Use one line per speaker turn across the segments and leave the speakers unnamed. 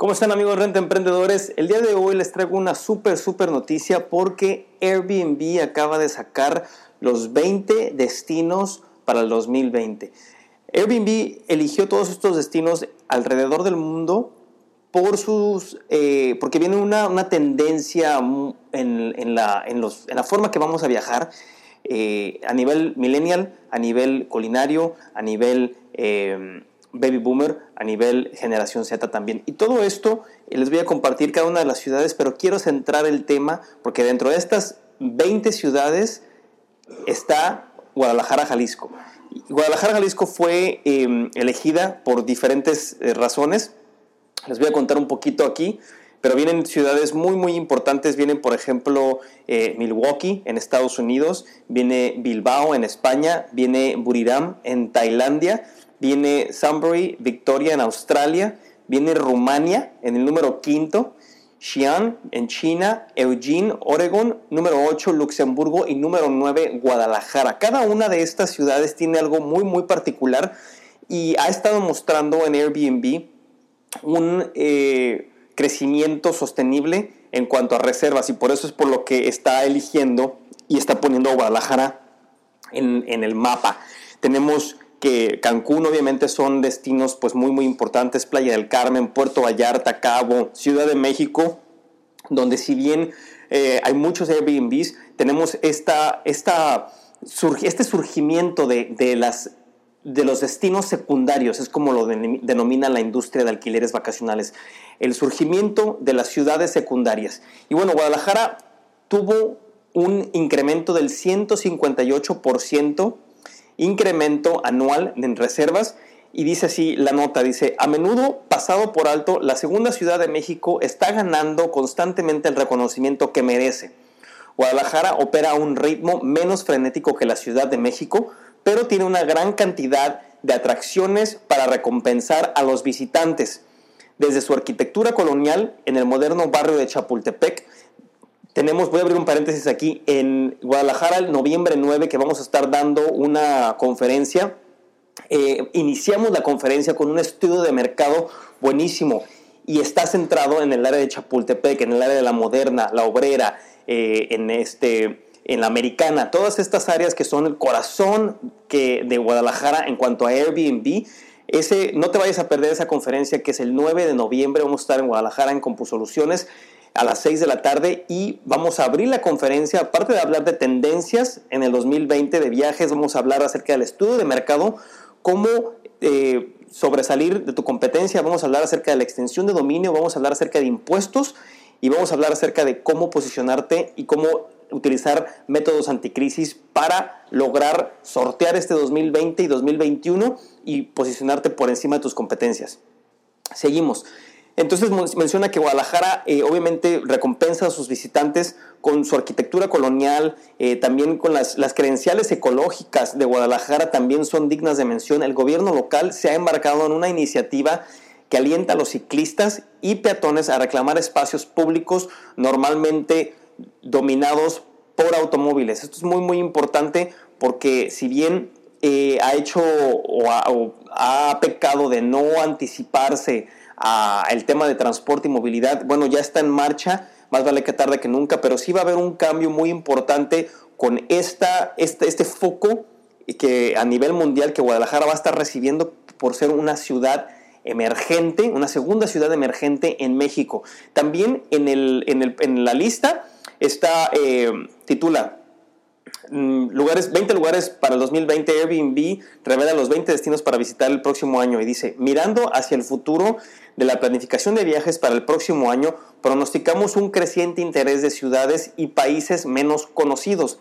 ¿Cómo están amigos Renta Emprendedores? El día de hoy les traigo una súper, súper noticia porque Airbnb acaba de sacar los 20 destinos para el 2020. Airbnb eligió todos estos destinos alrededor del mundo por sus, eh, porque viene una, tendencia en, la, en, la, forma que vamos a viajar eh, a nivel millennial, a nivel culinario, a nivel... Eh, baby boomer, a nivel generación Z también. Y todo esto eh, les voy a compartir cada una de las ciudades, pero quiero centrar el tema porque dentro de estas 20 ciudades está Guadalajara, Jalisco. Guadalajara, Jalisco fue em, elegida por diferentes eh, razones. Les voy a contar un poquito aquí, pero vienen ciudades muy, muy importantes. Vienen, por ejemplo, eh, Milwaukee en Estados Unidos, viene Bilbao en España, viene Buriram en Tailandia viene Sunbury, Victoria en Australia, viene Rumania en el número quinto, Xi'an en China, Eugene, Oregon, número 8, Luxemburgo y número 9, Guadalajara. Cada una de estas ciudades tiene algo muy, muy particular y ha estado mostrando en Airbnb un eh, crecimiento sostenible en cuanto a reservas y por eso es por lo que está eligiendo y está poniendo Guadalajara en, en el mapa. Tenemos que Cancún obviamente son destinos pues muy muy importantes, Playa del Carmen, Puerto Vallarta, Cabo, Ciudad de México, donde si bien eh, hay muchos Airbnbs, tenemos esta, esta, este surgimiento de, las, de los destinos secundarios, es como lo denomina la industria de alquileres vacacionales, el surgimiento de las ciudades secundarias. Y bueno, Guadalajara tuvo un incremento del 158% incremento anual en reservas. Y dice así la nota, dice, a menudo pasado por alto, la segunda ciudad de México está ganando constantemente el reconocimiento que merece. Guadalajara opera a un ritmo menos frenético que la Ciudad de México, pero tiene una gran cantidad de atracciones para recompensar a los visitantes. Desde su arquitectura colonial en el moderno barrio de Chapultepec, tenemos, voy a abrir un paréntesis aquí, en Guadalajara el noviembre 9 que vamos a estar dando una conferencia. Eh, iniciamos la conferencia con un estudio de mercado buenísimo y está centrado en el área de Chapultepec, en el área de la moderna, la obrera, eh, en, este, en la americana, todas estas áreas que son el corazón que, de Guadalajara en cuanto a Airbnb. Ese, no te vayas a perder esa conferencia que es el 9 de noviembre, vamos a estar en Guadalajara en Compusoluciones a las 6 de la tarde y vamos a abrir la conferencia, aparte de hablar de tendencias en el 2020 de viajes, vamos a hablar acerca del estudio de mercado, cómo eh, sobresalir de tu competencia, vamos a hablar acerca de la extensión de dominio, vamos a hablar acerca de impuestos y vamos a hablar acerca de cómo posicionarte y cómo utilizar métodos anticrisis para lograr sortear este 2020 y 2021 y posicionarte por encima de tus competencias. Seguimos. Entonces menciona que Guadalajara eh, obviamente recompensa a sus visitantes con su arquitectura colonial, eh, también con las, credenciales ecológicas de Guadalajara también son dignas de mención. El gobierno local se ha embarcado en una iniciativa que alienta a los ciclistas y peatones a reclamar espacios públicos normalmente dominados por automóviles. Esto es muy muy importante porque si bien eh, ha hecho o ha pecado de no anticiparse el tema de transporte y movilidad, bueno, ya está en marcha, más vale que tarde que nunca, pero sí va a haber un cambio muy importante con esta, este, este foco que a nivel mundial que Guadalajara va a estar recibiendo por ser una ciudad emergente, una segunda ciudad emergente en México. También en, el, en, la lista está, eh, titula lugares, 20 lugares para el 2020, Airbnb revela los 20 destinos para visitar el próximo año y dice, mirando hacia el futuro de la planificación de viajes para el próximo año, pronosticamos un creciente interés de ciudades y países menos conocidos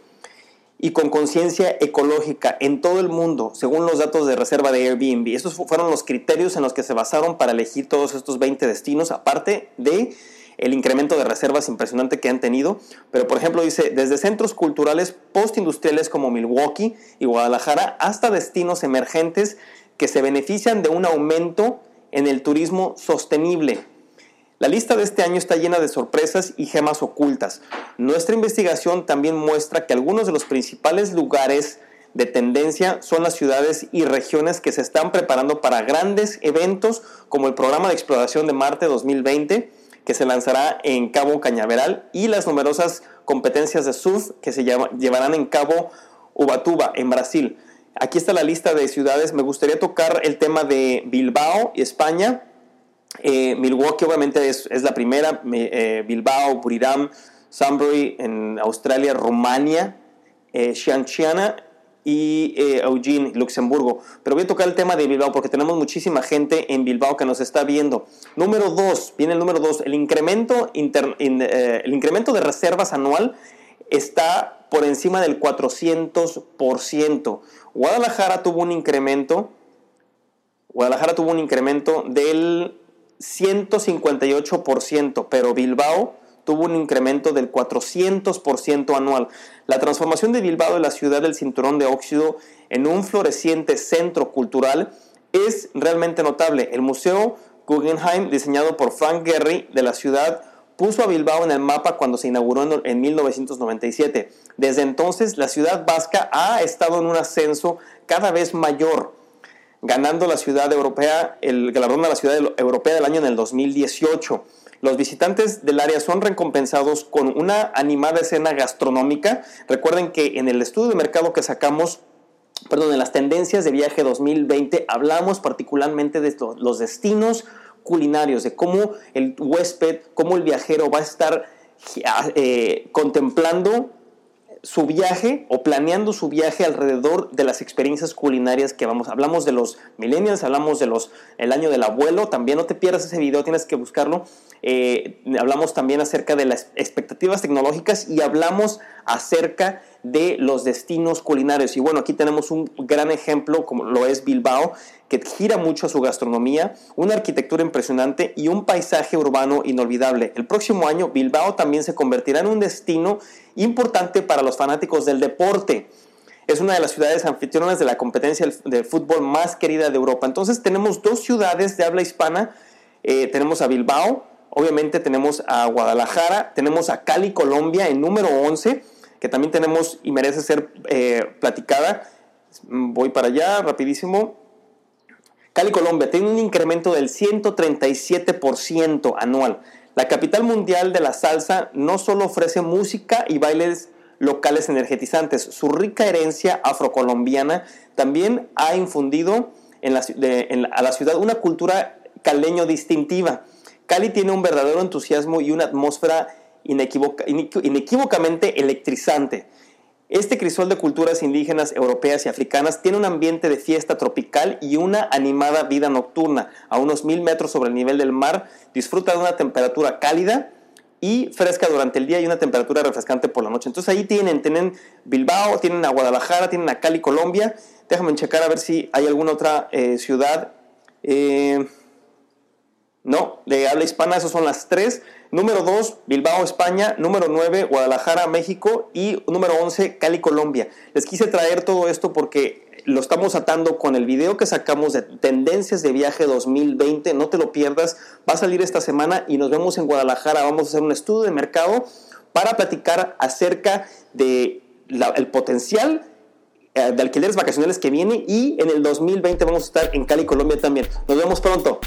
y con conciencia ecológica en todo el mundo, según los datos de reserva de Airbnb. Estos fueron los criterios en los que se basaron para elegir todos estos 20 destinos, aparte de el incremento de reservas impresionante que han tenido. Pero, por ejemplo, dice, desde centros culturales postindustriales como Milwaukee y Guadalajara hasta destinos emergentes que se benefician de un aumento en el turismo sostenible. La lista de este año está llena de sorpresas y gemas ocultas. Nuestra investigación también muestra que algunos de los principales lugares de tendencia son las ciudades y regiones que se están preparando para grandes eventos como el programa de exploración de Marte 2020 que se lanzará en Cabo Cañaveral y las numerosas competencias de surf que se llevarán en Cabo Ubatuba en Brasil. Aquí está la lista de ciudades. Me gustaría tocar el tema de Bilbao, España. Eh, Milwaukee obviamente es, la primera. Eh, Bilbao, Buriram, Sunbury en Australia, Rumania, eh, y eh, Eugene, Luxemburgo. Pero voy a tocar el tema de Bilbao porque tenemos muchísima gente en Bilbao que nos está viendo. Número dos, viene el número dos, el incremento, eh, el incremento de reservas anual está por encima del 400%. Guadalajara tuvo un incremento, Guadalajara tuvo un incremento del 158%, pero Bilbao tuvo un incremento del 400% anual. La transformación de Bilbao de la ciudad del cinturón de óxido en un floreciente centro cultural es realmente notable. El Museo Guggenheim, diseñado por Frank Gehry de la ciudad, puso a Bilbao en el mapa cuando se inauguró en 1997. Desde entonces, la ciudad vasca ha estado en un ascenso cada vez mayor, ganando la ciudad europea, el galardón de la ciudad europea del año en el 2018. Los visitantes del área son recompensados con una animada escena gastronómica. Recuerden que en el estudio de mercado que sacamos perdón, en las tendencias de viaje 2020 hablamos particularmente de los destinos culinarios, de cómo el huésped, cómo el viajero va a estar eh, contemplando su viaje o planeando su viaje alrededor de las experiencias culinarias que vamos. Hablamos de los millennials, hablamos de los el año del abuelo. También no te pierdas ese video, tienes que buscarlo. Eh, hablamos también acerca de las expectativas tecnológicas y hablamos acerca de los destinos culinarios. Y bueno, aquí tenemos un gran ejemplo, como lo es Bilbao, que gira mucho a su gastronomía, una arquitectura impresionante y un paisaje urbano inolvidable. El próximo año, Bilbao también se convertirá en un destino importante para los fanáticos del deporte. Es una de las ciudades anfitrionas de la competencia de fútbol más querida de Europa. Entonces tenemos dos ciudades de habla hispana. Eh, tenemos a Bilbao, obviamente tenemos a Guadalajara, tenemos a Cali, Colombia en número 11 que también tenemos y merece ser eh, platicada. Voy para allá rapidísimo. Cali, Colombia, tiene un incremento del 137% anual. La capital mundial de la salsa no solo ofrece música y bailes locales energetizantes, su rica herencia afrocolombiana también ha infundido a la ciudad una cultura caleño distintiva. Cali tiene un verdadero entusiasmo y una atmósfera inequívocamente electrizante. Este crisol de culturas indígenas, europeas y africanas tiene un ambiente de fiesta tropical y una animada vida nocturna. A unos mil metros sobre el nivel del mar, disfruta de una temperatura cálida y fresca durante el día y una temperatura refrescante por la noche. Entonces ahí tienen, tienen Bilbao, tienen a Guadalajara, tienen a Cali, Colombia. Déjame checar a ver si hay alguna otra eh, ciudad. Eh, no, de habla hispana, esas son las tres. Número 2, Bilbao, España. Número 9, Guadalajara, México. Y número 11, Cali, Colombia. Les quise traer todo esto porque lo estamos atando con el video que sacamos de Tendencias de Viaje 2020. No te lo pierdas. Va a salir esta semana y nos vemos en Guadalajara. Vamos a hacer un estudio de mercado para platicar acerca de el potencial eh, de alquileres vacacionales que viene y en el 2020 vamos a estar en Cali, Colombia también. Nos vemos pronto.